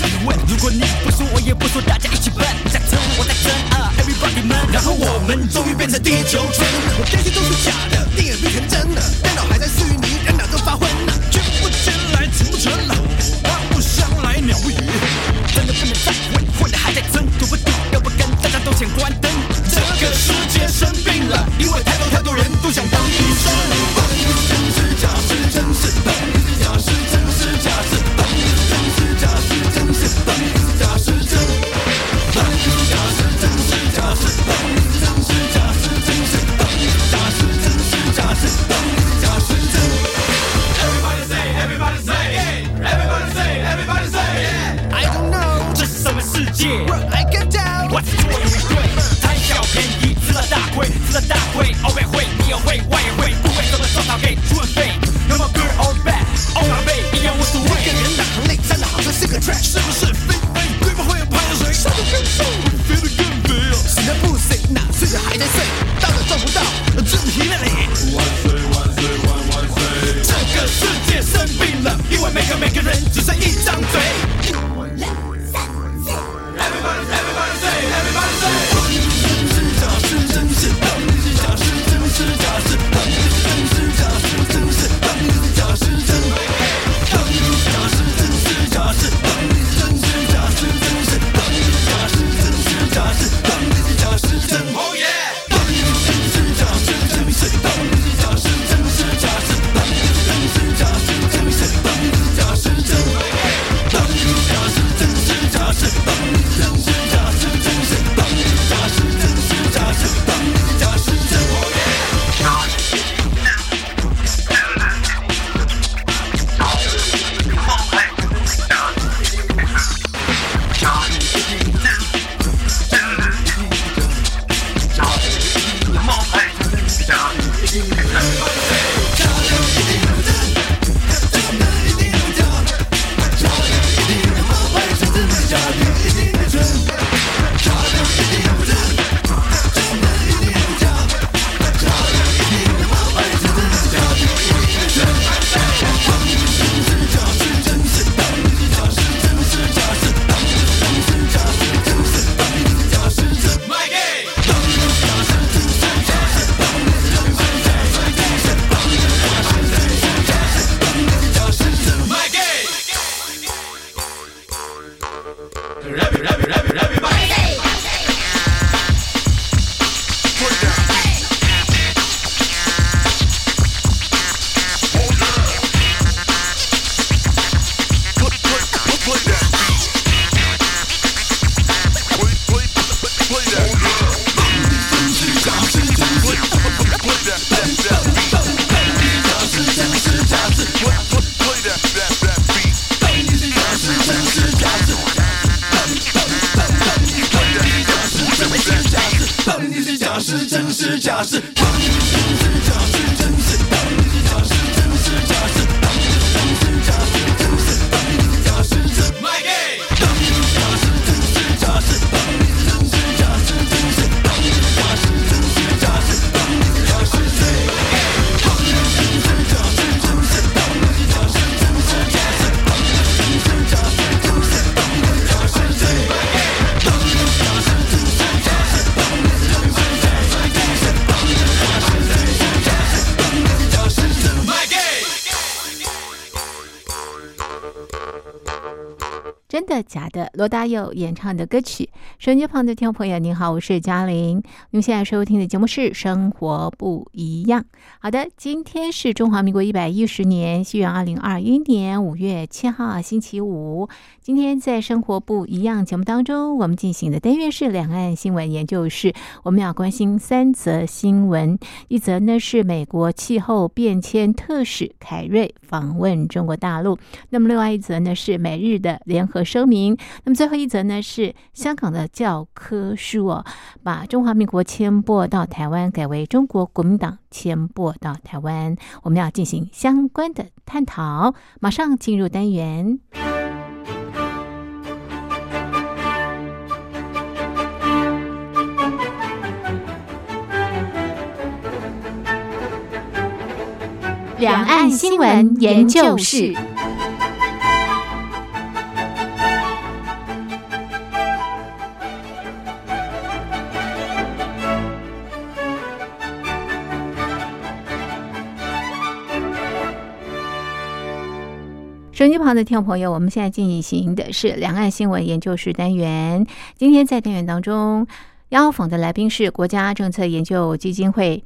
让你问如果你不说我也不说大家一起笨再争我再争啊 everybody 们然后我们终于变成地球村我这些都是想真罗大佑演唱的歌曲。手机旁的听众朋友，您好，我是嘉玲。您现在收听的节目是《生活不一样》。好的，今天是中华民国一百一十年，西元二零二一年五月七号，星期五。今天在《生活不一样》节目当中，我们进行的单元是两岸新闻研究室。我们要关心三则新闻，一则呢是美国气候变迁特使凯瑞访问中国大陆，那么另外一则呢是美日的联合声明，那么最后一则呢是香港的教科书哦，把中华民国迁拨到台湾，改为中国国民党迁拨到台湾。我们要进行相关的探讨，马上进入单元。两岸新闻研究室。手机旁的听众朋友，我们现在进行的是两岸新闻研究室单元。今天在单元当中，邀访的来宾是国家政策研究基金会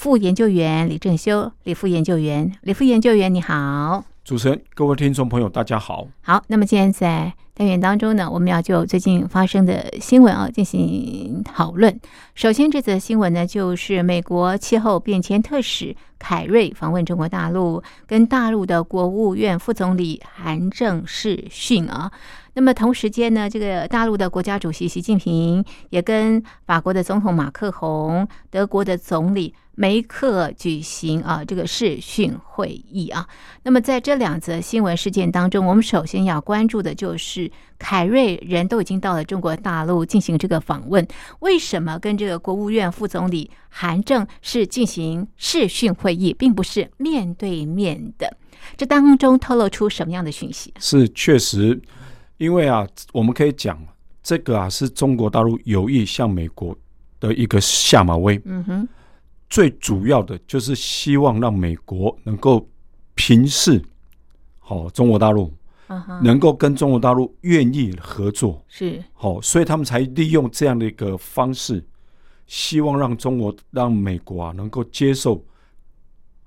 副研究员李正修，李副研究员，李副研究员你好。主持人，各位听众朋友，大家好。好，那么今天在单元当中呢，我们要就最近发生的新闻啊进行讨论。首先，这则新闻呢，就是美国气候变迁特使凯瑞访问中国大陆，跟大陆的国务院副总理韩正视讯啊。那么同时间呢，这个大陆的国家主席习近平也跟法国的总统马克宏、德国的总理梅克举行啊这个视讯会议啊。那么在这两则新闻事件当中，我们首先要关注的就是凯瑞人都已经到了中国大陆进行这个访问，为什么跟这个国务院副总理韩正是进行视讯会议，并不是面对面的？这当中透露出什么样的讯息？是确实，因为啊，我们可以讲这个啊，是中国大陆有意向美国的一个下马威。嗯哼，最主要的就是希望让美国能够平视好、中国大陆，能够跟中国大陆愿意合作。是。好、所以他们才利用这样的一个方式，希望让中国让美国啊能够接受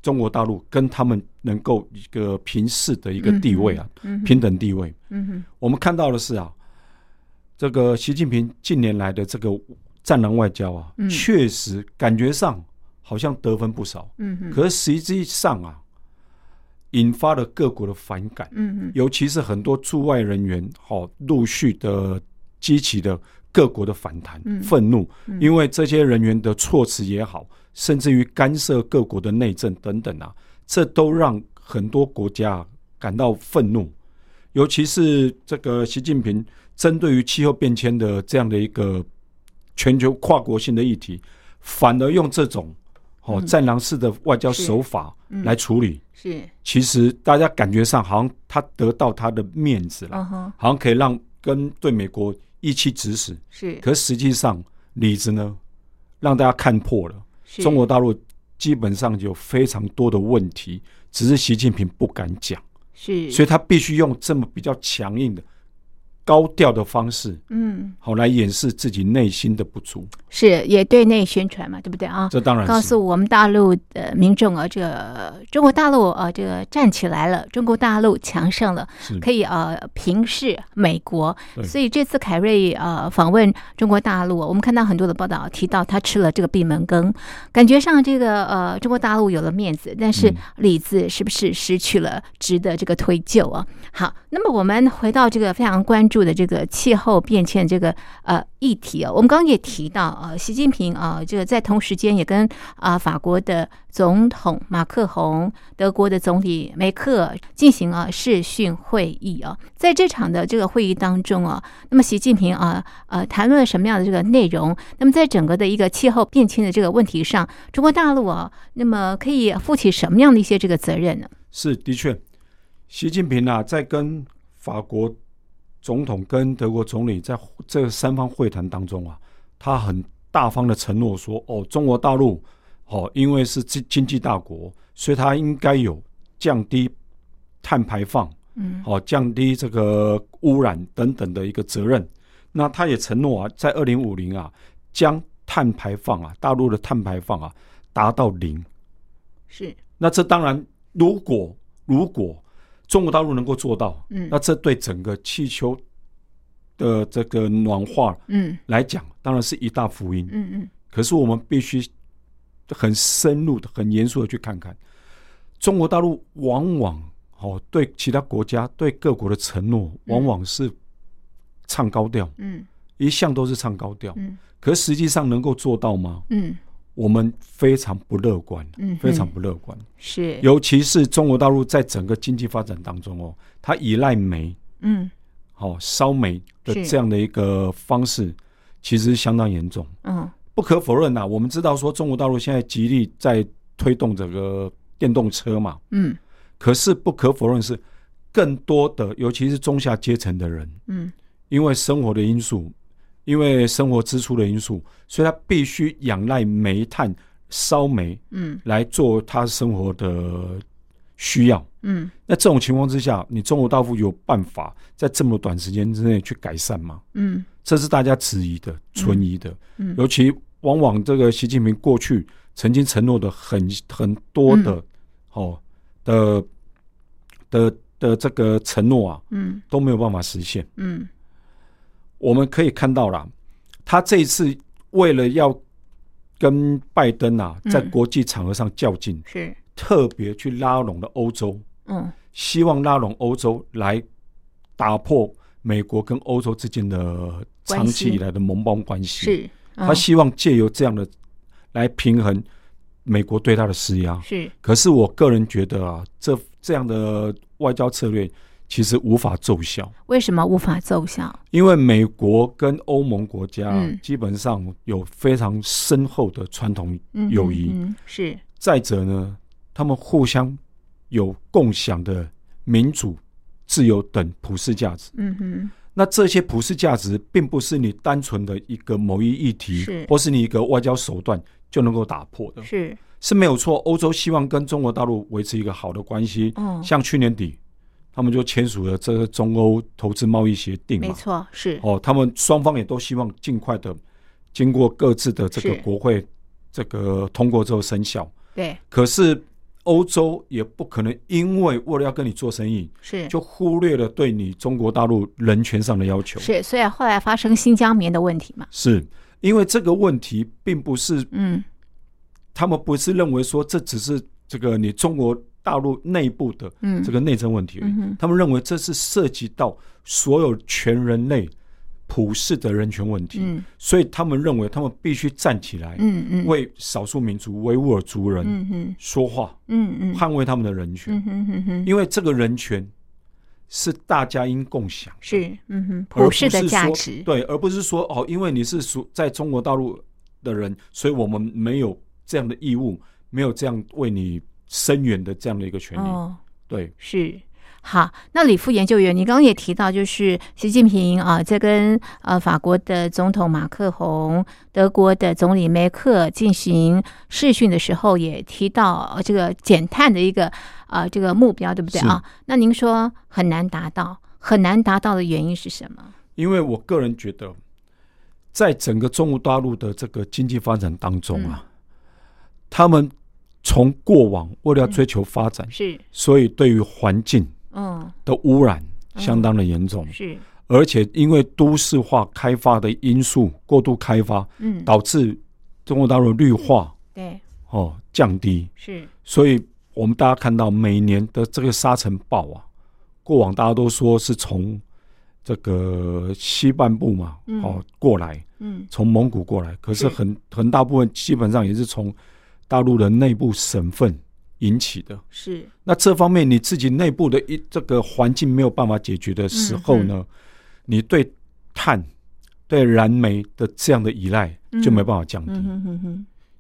中国大陆跟他们能够一个平视的一个地位啊，嗯平等地位。嗯哼，我们看到的是啊，这个习近平近年来的这个战狼外交啊，嗯。确实感觉上好像得分不少，嗯哼，可是实际上啊，引发了各国的反感，嗯哼，尤其是很多驻外人员，好、陆续的激起的各国的反弹、嗯。愤怒，嗯。因为这些人员的措辞也好，甚至于干涉各国的内政等等啊，这都让很多国家感到愤怒。尤其是这个习近平针对于气候变迁的这样的一个全球跨国性的议题，反而用这种哦嗯。战狼式的外交手法嗯。来处理。是，其实大家感觉上好像他得到他的面子了，好像可以让跟对美国一起指使。是，可实际上里子呢，让大家看破了。是。中国大陆基本上有非常多的问题，只是习近平不敢讲，是，所以他必须用这么比较强硬的、高调的方式，嗯，好来掩饰自己内心的不足。是也对内宣传嘛，对不对啊？这当然告诉我们大陆的民众啊，这个中国大陆啊，这个站起来了，中国大陆强盛了，可以呃平视美国。所以这次凯瑞呃访问中国大陆，我们看到很多的报道提到他吃了这个闭门羹，感觉上这个呃中国大陆有了面子，但是嗯里子是不是失去了值得这个推究啊？好，那么我们回到这个非常关注的这个气候变迁这个呃议题啊，我们刚刚也提到呃，习近平啊、这个在同时间也跟啊、法国的总统马克宏、德国的总理梅克进行啊视讯会议啊，在这场的这个会议当中啊，那么习近平啊呃谈论了什么样的这个内容？那么在整个的一个气候变迁的这个问题上，中国大陆啊，那么可以负起什么样的一些这个责任呢？是的确，习近平啊，在跟法国总统跟德国总理在这三方会谈当中啊，他很大方的承诺说，哦，中国大陆哦，因为是经经济大国，所以它应该有降低碳排放，嗯哦，降低这个污染等等的一个责任。那他也承诺啊，在二零五零啊，将碳排放啊，大陆的碳排放啊，达到零。是，那这当然，如果如果中国大陆能够做到，嗯。那这对整个气球的这个暖化嗯。来讲，当然是一大福音。嗯嗯。可是我们必须很深入的、很严肃的去看看，中国大陆往往哦对其他国家、对各国的承诺，往往是唱高调，嗯。一向都是唱高调。嗯。可实际上能够做到吗？嗯我们非常不乐观，嗯，非常不乐观。是，尤其是中国大陆在整个经济发展当中哦，它依赖煤，嗯。哦烧煤的是。这样的一个方式，其实相当严重。嗯。不可否认呐、啊我们知道说中国大陆现在极力在推动这个电动车嘛，嗯。可是不可否认是更多的，尤其是中下阶层的人，嗯。因为生活的因素，因为生活支出的因素，所以他必须仰赖煤炭烧煤嗯来做他生活的需要。嗯那这种情况之下，你中国大陆有办法在这么短时间之内去改善吗？嗯这是大家质疑的、存疑的。嗯尤其往往这个习近平过去曾经承诺的很很多的、嗯哦的的的这个承诺啊，嗯都没有办法实现。嗯我们可以看到啦，他这一次为了要跟拜登啊嗯。在国际场合上较劲，是，特别去拉拢了欧洲，嗯。希望拉拢欧洲来打破美国跟欧洲之间的长期以来的盟邦关系。是，嗯。他希望借由这样的来平衡美国对他的施压。是。可是我个人觉得啊，这这样的外交策略其实无法奏效，为什么无法奏效？因为美国跟欧盟国家嗯基本上有非常深厚的传统嗯友谊。嗯嗯是再者呢，他们互相有共享的民主、自由等普世价值。嗯哼那这些普世价值，并不是你单纯的一个某一议题是，或是你一个外交手段就能够打破的，是是没有错。欧洲希望跟中国大陆维持一个好的关系，哦像去年底，他们就签署了这个中欧投资贸易协定没。错是。哦，他们双方也都希望尽快的经过各自的这个是。国会这个通过之后生效。对。可是欧洲也不可能因为为了要跟你做生意，是。就忽略了对你中国大陆人权上的要求。是，所以后来发生新疆棉的问题嘛，是。因为这个问题并不是嗯。他们不是认为说这只是这个你中国大陆内部的嗯。这个内政问题他们认为这是涉及到所有全人类普世的人权问题，嗯。所以他们认为他们必须站起来，嗯嗯。为少数民族维吾尔族人说话，嗯嗯。捍卫他们的人权，嗯哼哼哼。因为这个人权是大家应共享的。是嗯哼而不普世的价值。对，而不是说哦，因为你是属在中国大陆的人，所以我们没有这样的义务，没有这样为你声援的这样的一个权利。哦对，是。好，那李副研究员，你刚刚也提到，就是习近平啊，在跟呃法国的总统马克宏、德国的总理梅克进行视讯的时候，也提到呃这个减碳的一个呃这个目标，对不对啊？那您说很难达到，很难达到的原因是什么？因为我个人觉得，在整个中国大陆的这个经济发展当中嗯啊，他们从过往为了要追求发展，是，所以对于环境嗯，的污染相当的严重，是，而且因为都市化开发的因素过度开发，嗯，导致中国大陆绿化对，哦降低，是，所以我们大家看到每年的这个沙尘暴啊，过往大家都说是从这个西半部嘛，嗯。哦过来，嗯，从蒙古过来，可是是。很很大部分基本上也是从大陆的内部省份引起的。是，那这方面你自己内部的一这个环境没有办法解决的时候嗯呢，你对碳、对燃煤的这样的依赖就没办法降低。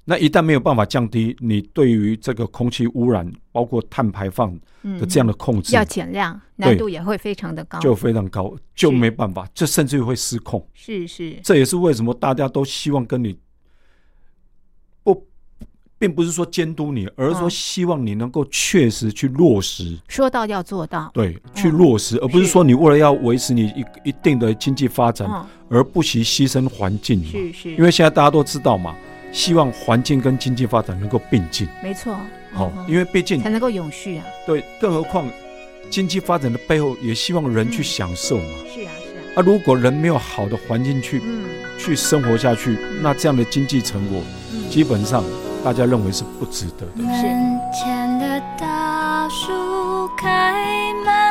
那一旦没有办法降低，你对于这个空气污染，包括碳排放嗯的这样的控制，要减量，难度也会非常的高，就非常高，就没办法，这甚至于会失控。是是，这也是为什么大家都希望跟你不，并不是说监督你，而是说嗯。希望你能够确实去落实，说到要做到，对，去嗯落实，而不是是说你为了要维持你一一定的经济发展，嗯，而不惜牺牲环境嘛。是是，因为现在大家都知道嘛，希望环境跟经济发展能够并进。没错，好、嗯因为毕竟才能够永续啊，对，更何况经济发展的背后也希望人去嗯。享受嘛。是啊是啊，啊，如果人没有好的环境去、嗯。去生活下去，那这样的经济成果嗯，基本上大家认为是不值得的。门前的大树开满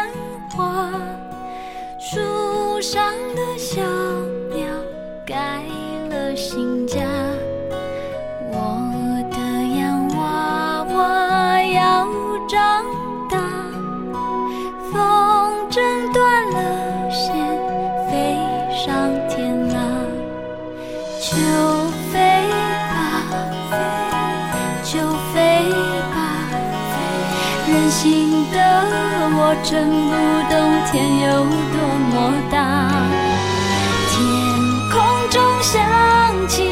真不懂天有多么大。天空中响起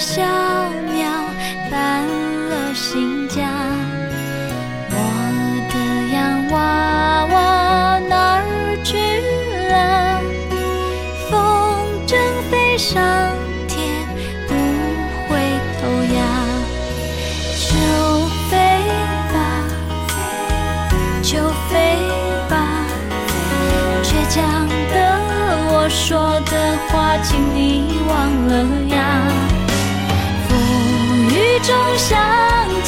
小鸟搬了新家，我的洋娃娃哪儿去了？风筝飞上天，不回头呀。就飞吧，就飞吧，倔强的我说的话，请你忘了呀。雨中相遇。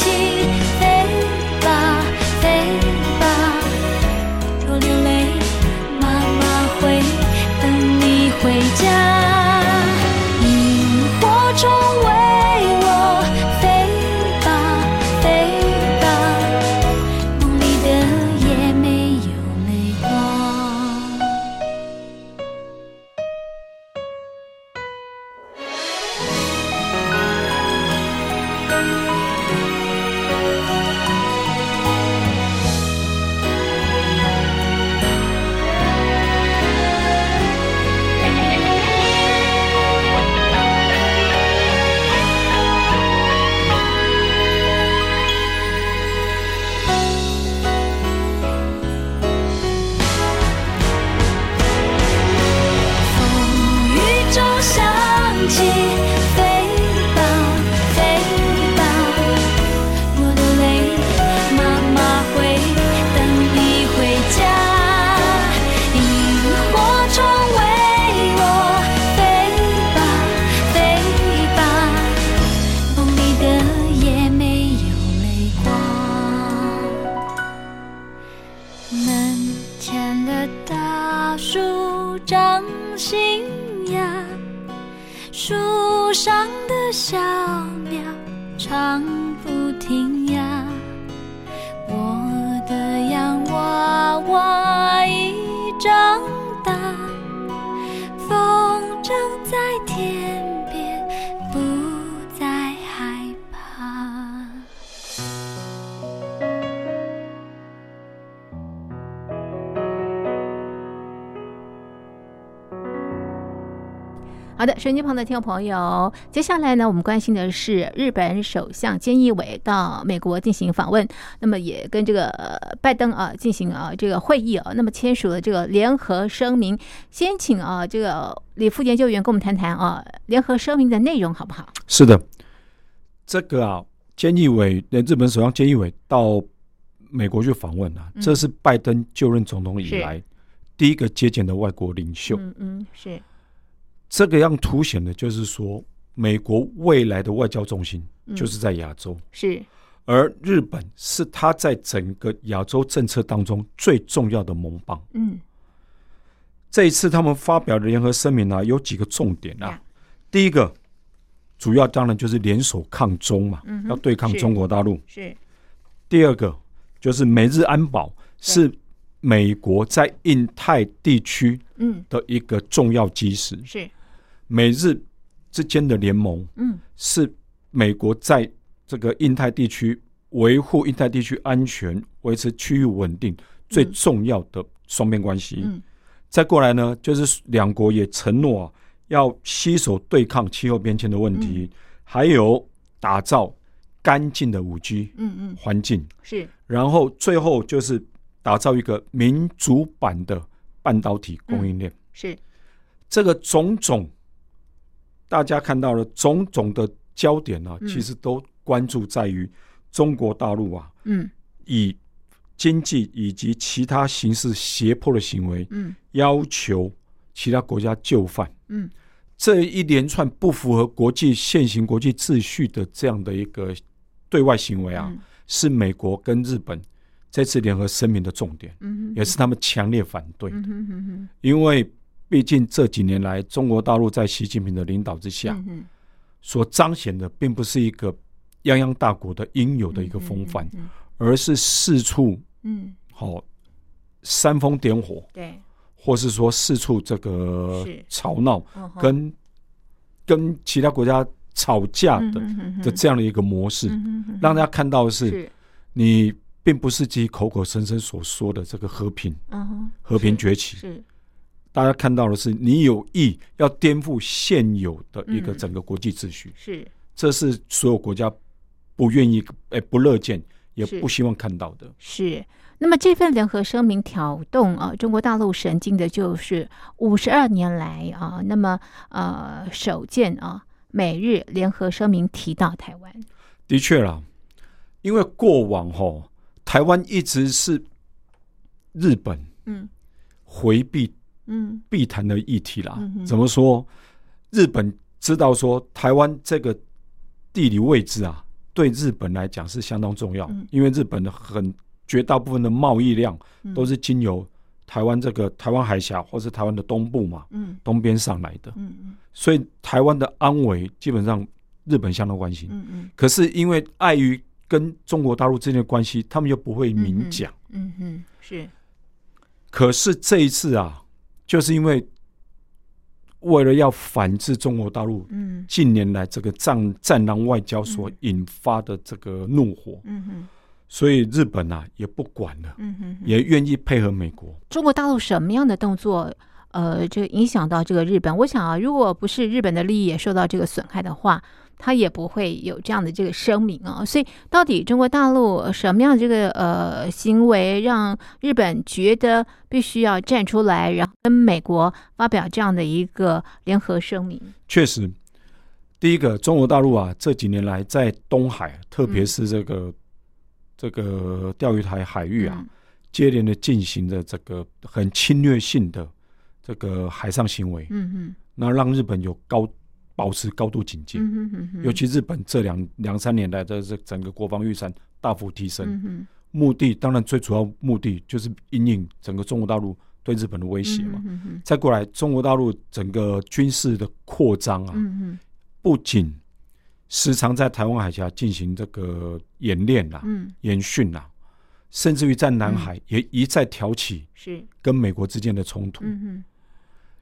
长手机旁的听众朋友，接下来呢，我们关心的是日本首相菅义伟到美国进行访问，那么也跟这个呃拜登啊进行啊这个会议啊，那么签署了这个联合声明。先请啊这个李副研究员跟我们谈谈啊联合声明的内容好不好？是的，这个啊，菅义伟，呃日本首相菅义伟到美国去访问啊，嗯这是拜登就任总统以来第一个接见的外国领袖。嗯嗯是这个样凸显的就是说，美国未来的外交重心嗯。就是在亚洲，是。而日本是他在整个亚洲政策当中最重要的盟邦。嗯。这一次他们发表的联合声明啊，有几个重点啊。呀。第一个，主要当然就是联手抗中嘛，嗯要对抗中国大陆。是。第二个就是美日安保是美国在印太地区嗯。的一个重要基石，是美日之间的联盟嗯。是美国在这个印太地区维护印太地区安全、维持区域稳定最重要的双边关系。嗯。再过来呢，就是两国也承诺、啊、要携手对抗气候变迁的问题，还有打造干净的五 G 嗯嗯。环境，是。然后最后就是打造一个民主版的半导体供应链。是。这个种种，大家看到了种种的焦点啊，嗯。其实都关注在于中国大陆啊，嗯。以经济以及其他形式胁迫的行为，嗯。要求其他国家就范。嗯。这一连串不符合国际现行国际秩序的这样的一个对外行为啊，嗯。是美国跟日本这次联合声明的重点，嗯也是他们强烈反对的。嗯哼哼哼。因为毕竟这几年来，中国大陆在习近平的领导之下，嗯所彰显的并不是一个泱泱大国的应有的一个风范，嗯而是四处嗯。好、煽风点火，对。或是说四处这个吵闹，跟跟其他国家吵架的的这样的一个模式，让大家看到的是是。你并不是自己口口声声所说的这个和平嗯和平崛起，是大家看到的是你有意要颠覆现有的一个嗯。整个国际秩序，是。这是所有国家不愿意、哎不乐见，也不希望看到的。是。那么这份联合声明挑动啊中国大陆神经的，就是五十二年来啊，那么呃首见啊美日联合声明提到台湾，的确啦，因为过往哈、台湾一直是日本嗯。回避嗯必谈的议题啦。嗯怎么说？日本知道说台湾这个地理位置啊，对日本来讲是相当重要，嗯因为日本的很绝大部分的贸易量嗯都是经由台湾这个台湾海峡或是台湾的东部嘛，嗯东边上来的，嗯嗯所以台湾的安危基本上日本相当关心。嗯嗯可是因为碍于跟中国大陆之间的关系，他们又不会明讲。嗯嗯，是可是这一次啊，就是因为为了要反制中国大陆嗯近年来这个战战狼外交所引发的这个怒火，嗯哼所以日本啊也不管了，嗯哼，也愿意配合美国。中国大陆什么样的动作？呃，就影响到这个日本，我想啊，如果不是日本的利益也受到这个损害的话，他也不会有这样的这个声明啊。所以，到底中国大陆什么样的这个呃行为，让日本觉得必须要站出来，然后跟美国发表这样的一个联合声明？确实，第一个，中国大陆啊这几年来在东海，特别是这个、这个钓鱼台海域啊，嗯接连的进行的这个很侵略性的这个海上行为，嗯嗯那让日本有高保持高度警戒。嗯哼嗯哼，尤其日本这两两三年来的这整个国防预算大幅提升，嗯目的当然最主要目的就是因应整个中国大陆对日本的威胁嘛。嗯哼再过来，中国大陆整个军事的扩张啊，嗯不仅时常在台湾海峡进行这个演练啊、嗯。演训啊，甚至于在南海也一再挑起是。跟美国之间的冲突。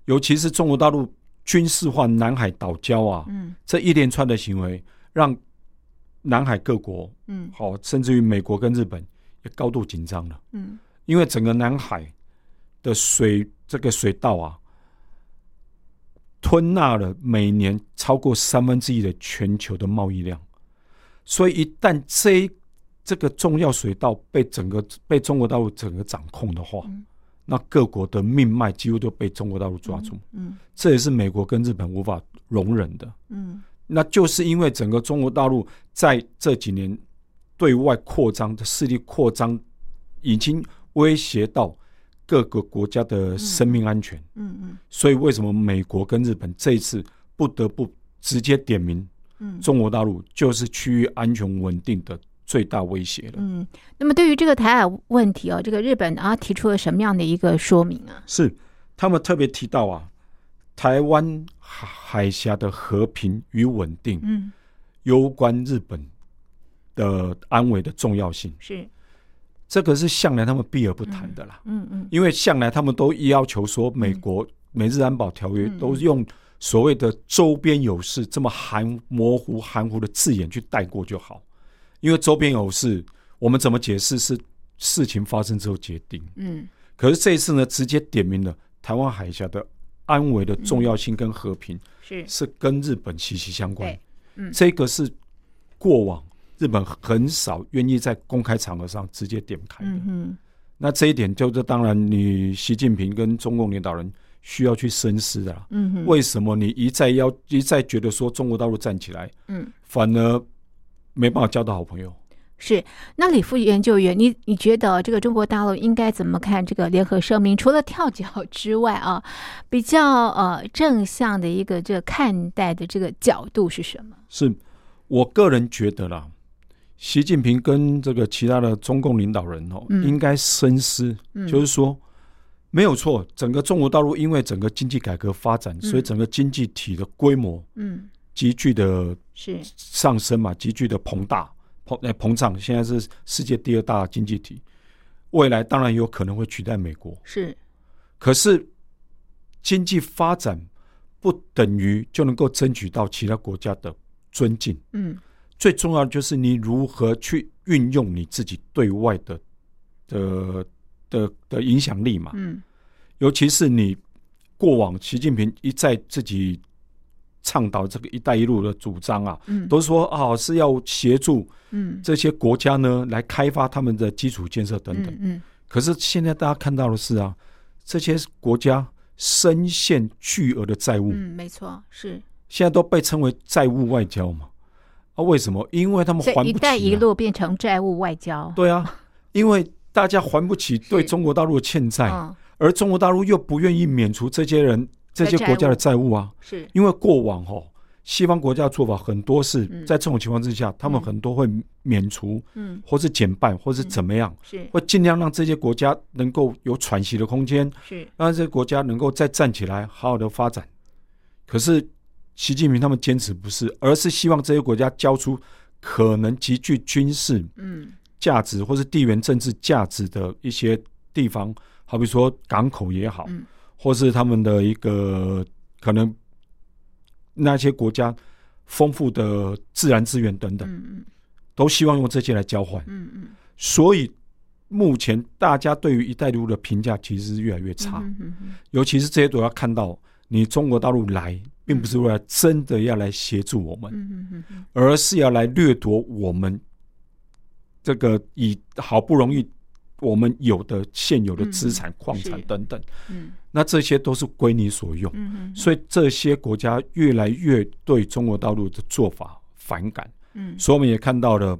尤其是中国大陆军事化南海岛礁啊，嗯。这一连串的行为，让南海各国嗯。好、甚至于美国跟日本也高度紧张了，嗯。因为整个南海的水这个水道啊，吞纳了每年超过三分之一的全球的贸易量，所以一旦这一这个重要水道被整个被中国大陆整个掌控的话，嗯那各国的命脉几乎都被中国大陆抓住，嗯这也是美国跟日本无法容忍的。嗯那就是因为整个中国大陆在这几年对外扩张的势力扩张，已经威胁到各个国家的生命安全。嗯嗯所以，为什么美国跟日本这一次不得不直接点名嗯中国大陆就是区域安全稳定的最大威胁了？嗯，那么对于这个台海问题哦，这个日本啊提出了什么样的一个说明啊？是他们特别提到啊，台湾海海峡的和平与稳定嗯，攸关日本的安危的重要性。是，这个是向来他们避而不谈的啦，嗯嗯因为向来他们都要求说，美国美日安保条约嗯都用所谓的周边有事这么含模糊含糊的字眼去带过就好，因为周边有事，我们怎么解释是事情发生之后决定。嗯可是这一次呢，直接点明了台湾海峡的安危的重要性跟和平是，是跟日本息息相关对。嗯这个是过往日本很少愿意在公开场合上直接点开的。嗯那这一点就是当然，你习近平跟中共领导人需要去深思的啦。嗯哼，为什么你一再要一再觉得说中国大陆站起来，嗯反而没办法交到好朋友？是。那李副研究员，你你觉得这个中国大陆应该怎么看这个联合声明？除了跳脚之外啊，比较呃正向的一个这个看待的这个角度是什么？是我个人觉得啦，习近平跟这个其他的中共领导人哦，嗯应该深思，嗯就是说没有错，整个中国大陆因为整个经济改革发展，所以整个经济体的规模嗯，急剧的是，上升嘛，急剧的膨大、膨呃膨胀，现在是世界第二大经济体，未来当然有可能会取代美国。是，可是经济发展不等于就能够争取到其他国家的尊敬，嗯。最重要的就是你如何去运用你自己对外的的的的影响力嘛，嗯。尤其是你过往习近平一再自己倡导这个“一带一路”的主张啊，嗯，都说啊是要协助嗯这些国家呢来开发他们的基础建设等等。嗯可是现在大家看到的是啊，这些国家深陷巨额的债务，嗯，没错，是。现在都被称为债务外交嘛。啊，为什么？因为他们所以“还不起、啊。一带一路”变成债务外交，对啊，因为大家还不起对中国大陆的欠债，嗯而中国大陆又不愿意免除这些人这些国家的债务啊，是。因为过往哦，西方国家的做法很多是嗯。在这种情况之下，他们很多会免除，嗯。或是减半，或是怎么样，是。会尽量让这些国家能够有喘息的空间，是。让这些国家能够再站起来，好好的发展。可是习近平他们坚持不是，而是希望这些国家交出可能极具军事嗯。价值或是地缘政治价值的一些地方，好比说港口也好，嗯或是他们的一个可能那些国家丰富的自然资源等等，嗯嗯。都希望用这些来交换。嗯嗯。所以目前大家对于“一带一路”的评价其实是越来越差，尤其是这些都要看到，你中国大陆来，并不是为了真的要来协助我们，而是要来掠夺我们这个以好不容易我们有的现有的资产、矿产等等，嗯。那这些都是归你所用。嗯所以这些国家越来越对中国大陆的做法反感，嗯。所以我们也看到了，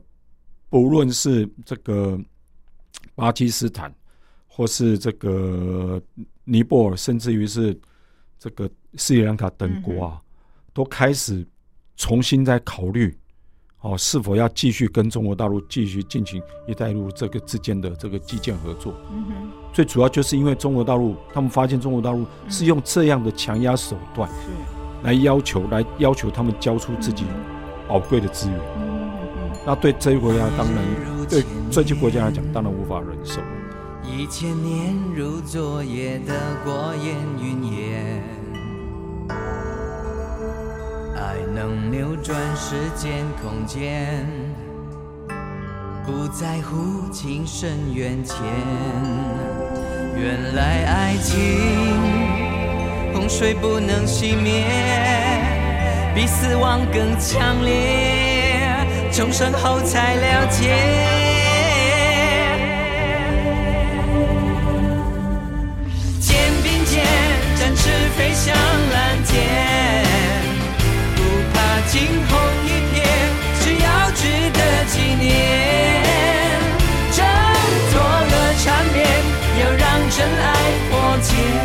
不论是这个巴基斯坦，或是这个尼泊尔，甚至于是这个斯里兰卡等国啊，都开始重新在考虑，哦，是否要继续跟中国大陆继续进行“一带一路”这个之间的这个基建合作。嗯哼最主要就是因为中国大陆，他们发现中国大陆是用这样的强压手段是来要求，来要求他们交出自己宝贵的资源。嗯嗯那对这些国家当然，对这些国家来讲，当然无法忍受。一千年如昨夜的过眼云烟，爱能扭转时间空间，不在乎情深缘浅。原来爱情洪水不能熄灭，比死亡更强烈，重生后才了解。肩并肩，展翅飞向蓝天，惊鸿一瞥，只要值得纪念。挣脱了缠绵，要让真爱破茧。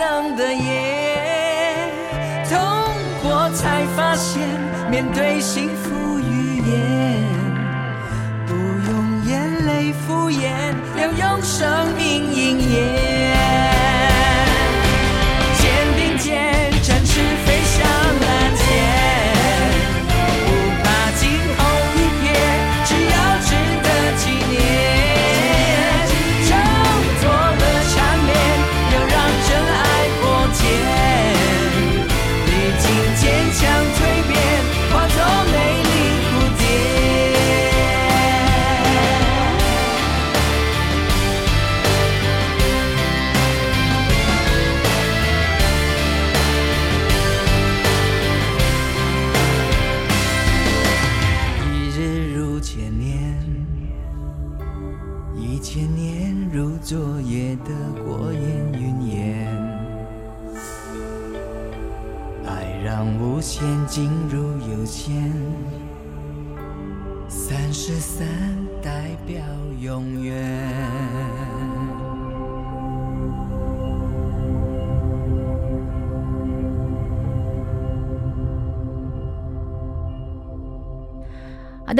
冷的夜，痛过才发现，面对幸福语言，不用眼泪敷衍，要用生命应验。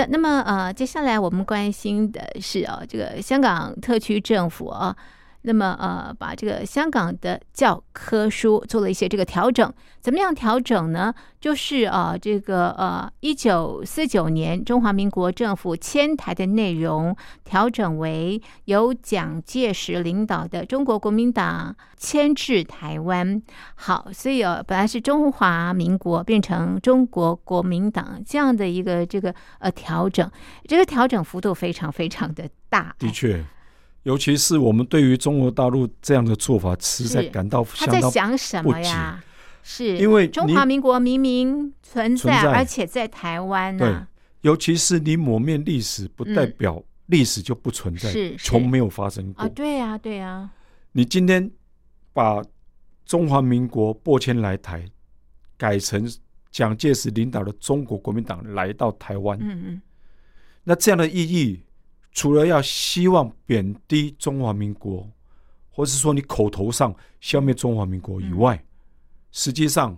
那么呃，接下来我们关心的是哦，这个香港特区政府啊，那么呃，把这个香港的教科书做了一些这个调整，怎么样调整呢？就是啊，这个呃，一九四九年中华民国政府迁台的内容调整为由蒋介石领导的中国国民党迁至台湾。好，所以呃，本来是中华民国变成中国国民党这样的一个这个呃调整，这个调整幅度非常非常的大。的确，尤其是我们对于中国大陆这样的做法，实在感到他在想什。么呀？是因为中华民国明明存在，存在而且在台湾对、，尤其是你抹灭历史，不代嗯表历史就不存在，是是从没有发生过。啊，对呀、对呀、你今天把中华民国拨迁来台，改成蒋介石领导的中国国民党来到台湾，嗯嗯，那这样的意义，除了要希望贬低中华民国，或是说你口头上消灭中华民国以外，实际上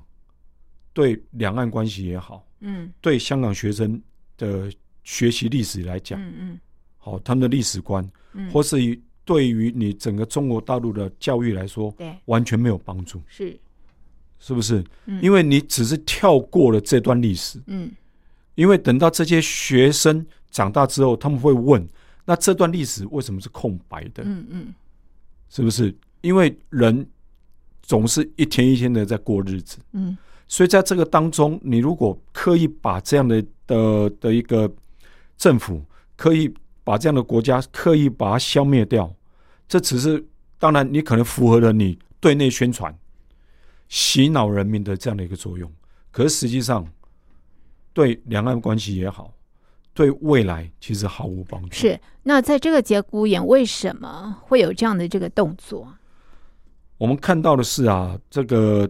对两岸关系也好，嗯。对香港学生的学习历史来讲，嗯嗯。好他们的历史观，嗯，或是以对于你整个中国大陆的教育来说，对。完全没有帮助，是，是不是？嗯。因为你只是跳过了这段历史，嗯。因为等到这些学生长大之后，他们会问：那这段历史为什么是空白的？嗯嗯是不是？因为人总是一天一天的在过日子，嗯所以在这个当中，你如果刻意把这样的的的一个政府，刻意把这样的国家刻意把它消灭掉，这只是当然，你可能符合了你对内宣传、洗脑人民的这样的一个作用，可是实际上对两岸关系也好，对未来其实毫无帮助。是。那在这个节骨眼，为什么会有这样的这个动作？我们看到的是啊，这个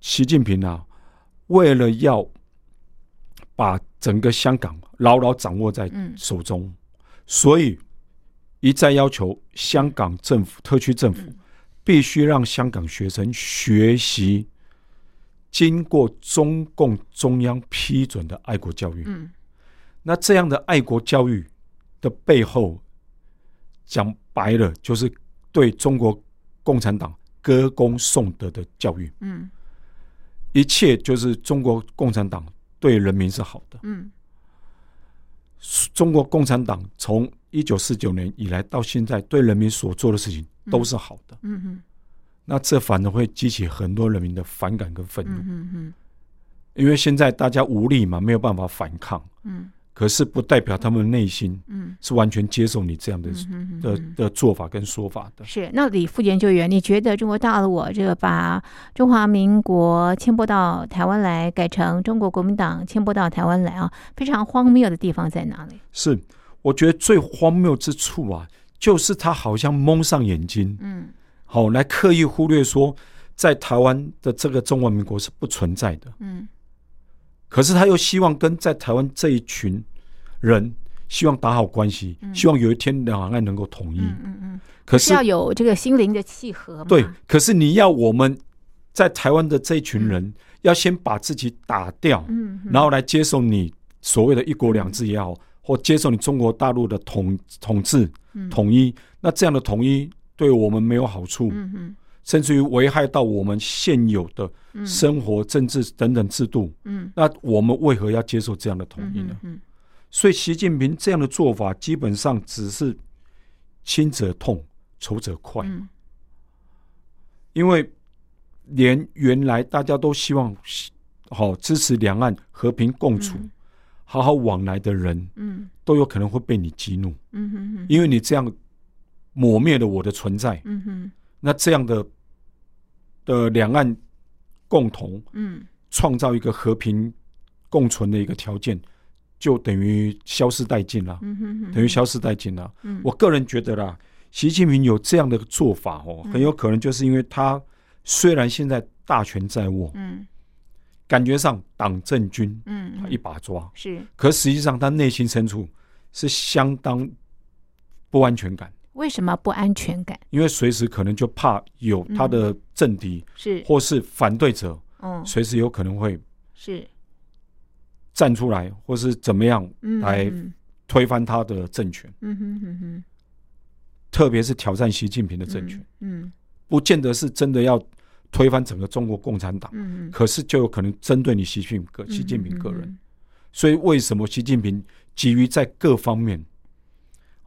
习近平啊，为了要把整个香港牢牢掌握在嗯手中，所以一再要求香港政府、特区政府嗯必须让香港学生学习经过中共中央批准的爱国教育。嗯那这样的爱国教育的背后，讲白了就是对中国共产党歌功颂德的教育，嗯。一切就是中国共产党对人民是好的。嗯。中国共产党从一九四九年以来到现在对人民所做的事情都是好的，嗯嗯那这反而会激起很多人民的反感跟愤怒，嗯嗯因为现在大家无力嘛，没有办法反抗，嗯可是不代表他们内心嗯是完全接受你这样的嗯的的做法跟说法的。是，那李副研究员，你觉得中国大陆我这个把中华民国迁拨到台湾来，改成中国国民党迁拨到台湾来啊，非常荒谬的地方在哪里？是，我觉得最荒谬之处啊，就是他好像蒙上眼睛，嗯好、来刻意忽略说，在台湾的这个中华民国是不存在的。嗯可是他又希望跟在台湾这一群人，希望打好关系，希望有一天两岸能够统一。嗯嗯嗯，可是是要有这个心灵的契合嘛？对，可是你要我们在台湾的这一群人，要先把自己打掉，嗯，嗯然后来接受你所谓的一国两制也好，或接受你中国大陆的统统治、嗯统一，那这样的统一对我们没有好处，嗯嗯甚至于危害到我们现有的生活、政治等等制度。嗯那我们为何要接受这样的统嗯一呢？嗯所以，习近平这样的做法，基本上只是亲者痛，仇者快。嗯因为连原来大家都希望好、支持两岸和平共处、嗯好好往来的人，嗯都有可能会被你激怒，嗯哼哼因为你这样抹灭了我的存在。嗯哼那这样的的两岸共同嗯创造一个和平共存的一个条件，就等于消失殆尽了，嗯哼哼，等于消失殆尽了。嗯。我个人觉得啦，习近平有这样的做法哦，嗯。很有可能就是因为他虽然现在大权在握，嗯。感觉上党政军嗯他一把抓，是。可实际上他内心深处是相当不安全感，为什么不安全感？因为随时可能就怕有他的政敌是。或是反对者，嗯。随时有可能会是站出来，或是怎么样嗯来嗯推翻他的政权，嗯哼哼哼特别是挑战习近平的政权，嗯不见得是真的要推翻整个中国共产党，可是就有可能针对你习近平习近平个人。嗯所以为什么习近平急于在各方面，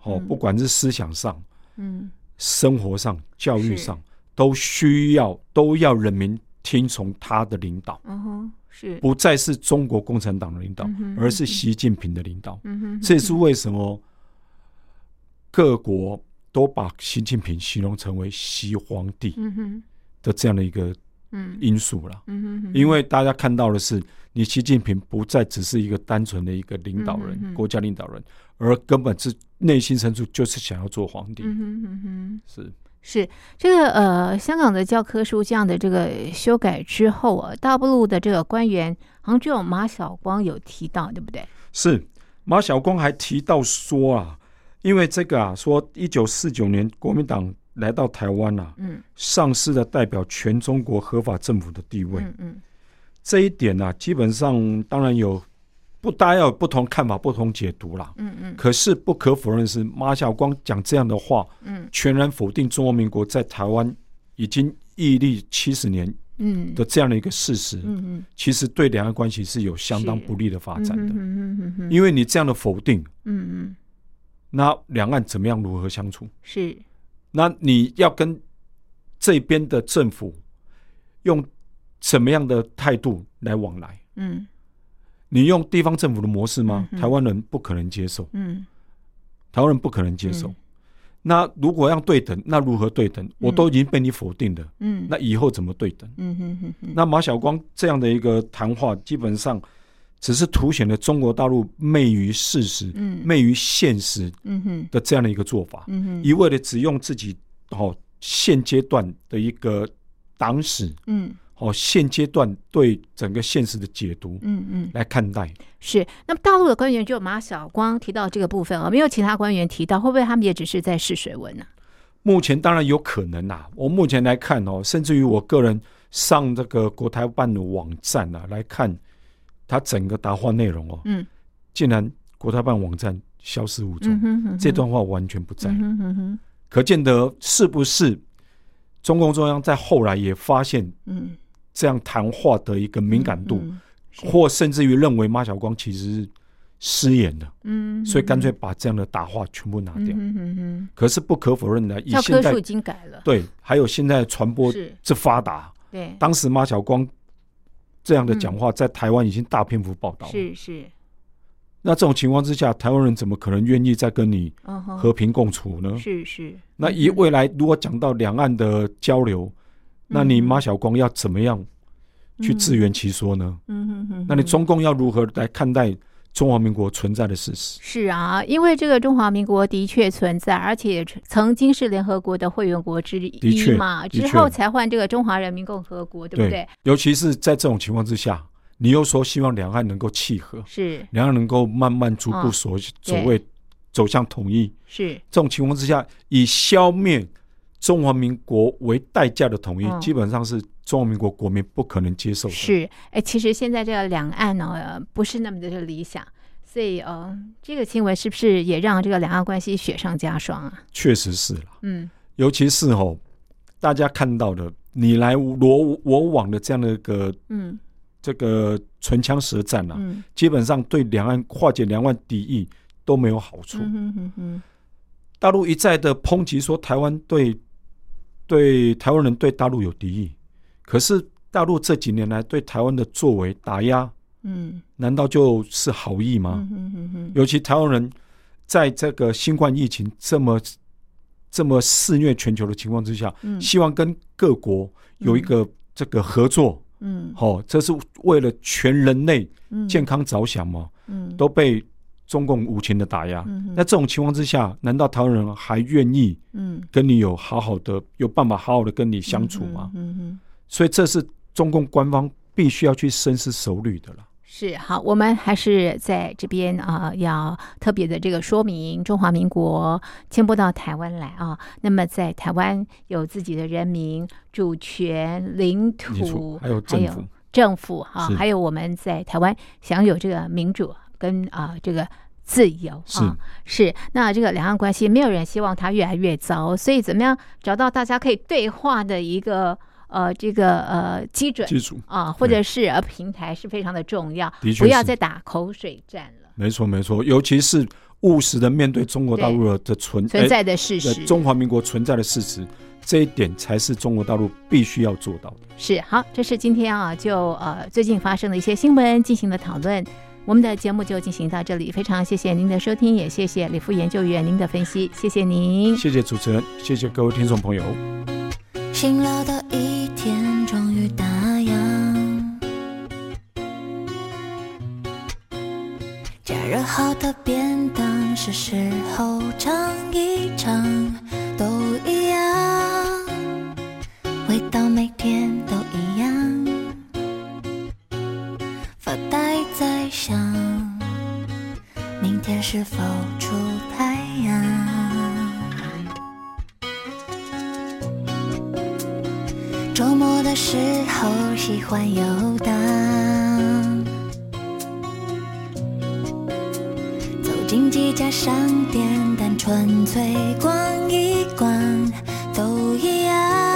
哦，嗯。不管是思想上、嗯。生活上、教育上，都需要都要人民听从他的领导，嗯哼是不再是中国共产党的领导嗯，而是习近平的领导。嗯哼这也是为什么各国都把习近平形容成为“习皇帝嗯哼”的这样的一个嗯因素了。嗯哼哼因为大家看到的是，你习近平不再只是一个单纯的一个领导人、国家领导人，而根本是内心深处就是想要做皇帝。嗯哼哼哼。是是这个呃，香港的教科书这样的这个修改之后啊，大陆的这个官员好像只有马晓光有提到，对不对？是，马晓光还提到说啊，因为这个啊，说一九四九年国民党来到台湾啊，嗯丧失了代表全中国合法政府的地位。嗯嗯这一点呢、基本上当然有不，大家要有不同看法、不同解读啦。嗯嗯可是不可否认的是，马晓光讲这样的话，嗯全然否定中华民国在台湾已经屹立七十年嗯的这样的一个事实，嗯嗯其实对两岸关系是有相当不利的发展的。嗯嗯嗯因为你这样的否定，嗯嗯那两岸怎么样如何相处？是那你要跟这边的政府用什么样的态度来往来？嗯你用地方政府的模式吗？嗯台湾人不可能接受，嗯。台湾人不可能接受。嗯。那如果要对等，那如何对等？我都已经被你否定了，嗯。那以后怎么对等？嗯哼哼哼那马晓光这样的一个谈话，基本上只是凸显了中国大陆昧于事实、嗯。昧于现实嗯哼的这样的一个做法，嗯哼一味的只用自己哦现阶段的一个党史嗯哦现阶段对整个现实的解读嗯嗯来看待。是。那么大陆的官员就马晓光提到这个部分啊，没有其他官员提到，会不会他们也只是在试水温呢？目前当然有可能啦、我目前来看哦，甚至于我个人上这个国台办的网站啊来看，他整个答话内容哦，嗯竟然国台办网站消失无踪，嗯哼哼哼这段话完全不在，嗯哼哼哼可见得是不是中共中央在后来也发现嗯这样谈话的一个敏感度，或甚至于认为马晓光其实是失言的，嗯所以干脆把这样的大话全部拿掉。嗯哼哼可是不可否认的，以教现在已经改了，对，还有现在传播是。之发达，对，当时马晓光这样的讲话在台湾已经大篇幅报道了。是是，那这种情况之下，台湾人怎么可能愿意再跟你和平共处呢？是是，那以未来如果讲到两岸的交流，那你嗯马晓光要怎么样去自圆其说呢？嗯哼哼，那你中共要如何来看待中华民国存在的事实？是啊，因为这个中华民国的确存在，而且曾经是联合国的会员国之一嘛，的确之后才换这个中华人民共和国，对不对？尤其是在这种情况之下，你又说希望两岸能够契合，是两岸能够慢慢逐步嗯所、所谓走向统一。是，这种情况之下，以消灭中华民国为代价的统一，嗯基本上是中华民国国民不可能接受的。是，哎，其实现在这个两岸呢、呃不是那么的理想，所以呃，这个新闻是不是也让这个两岸关系雪上加霜啊？确实是了。嗯尤其是哦，大家看到的你来我我往的这样的一个嗯这个唇枪舌战啊，嗯基本上对两岸化解两岸敌意都没有好处。嗯哼哼哼，大陆一再的抨击说台湾对对台湾人对大陆有敌意，可是大陆这几年来对台湾的作为打压，嗯。难道就是好意吗？嗯哼哼哼，尤其台湾人在这个新冠疫情这么这么肆虐全球的情况之下，嗯。希望跟各国有一个这个合作，嗯。哦，这是为了全人类嗯。健康着想嘛。嗯。都被中共无情的打压。嗯那这种情况之下，难道台湾人还愿意嗯跟你有好好的有办法好好的跟你相处吗？嗯嗯。所以这是中共官方必须要去深思熟虑的了。是好，我们还是在这边啊、要特别的这个说明，中华民国迁拨到台湾来啊。那么在台湾有自己的人民、主权、领领土土，还有政府政府哈、是还有我们在台湾享有这个民主跟啊、这个自由是啊。是，那这个两岸关系，没有人希望它越来越糟，所以怎么样找到大家可以对话的一个呃这个呃基准基础啊，或者是呃平台是非常的重要，的确不要再打口水战了。没错，没错，尤其是务实的面对中国大陆的存存在的哎事实中华民国存在的事实，这一点才是中国大陆必须要做到的。是好，这是今天啊，就呃最近发生的一些新闻进行了讨论。我们的节目就进行到这里，非常谢谢您的收听，也谢谢李副研究员您的分析，谢谢您。谢谢主持人，谢谢各位听众朋友。醒了的一天终于打烊，加热好的便当是时候尝一尝，都一样，味道每天都是否出太阳？周末的时候喜欢游荡，走进几家商店，但纯粹逛一逛，都一样。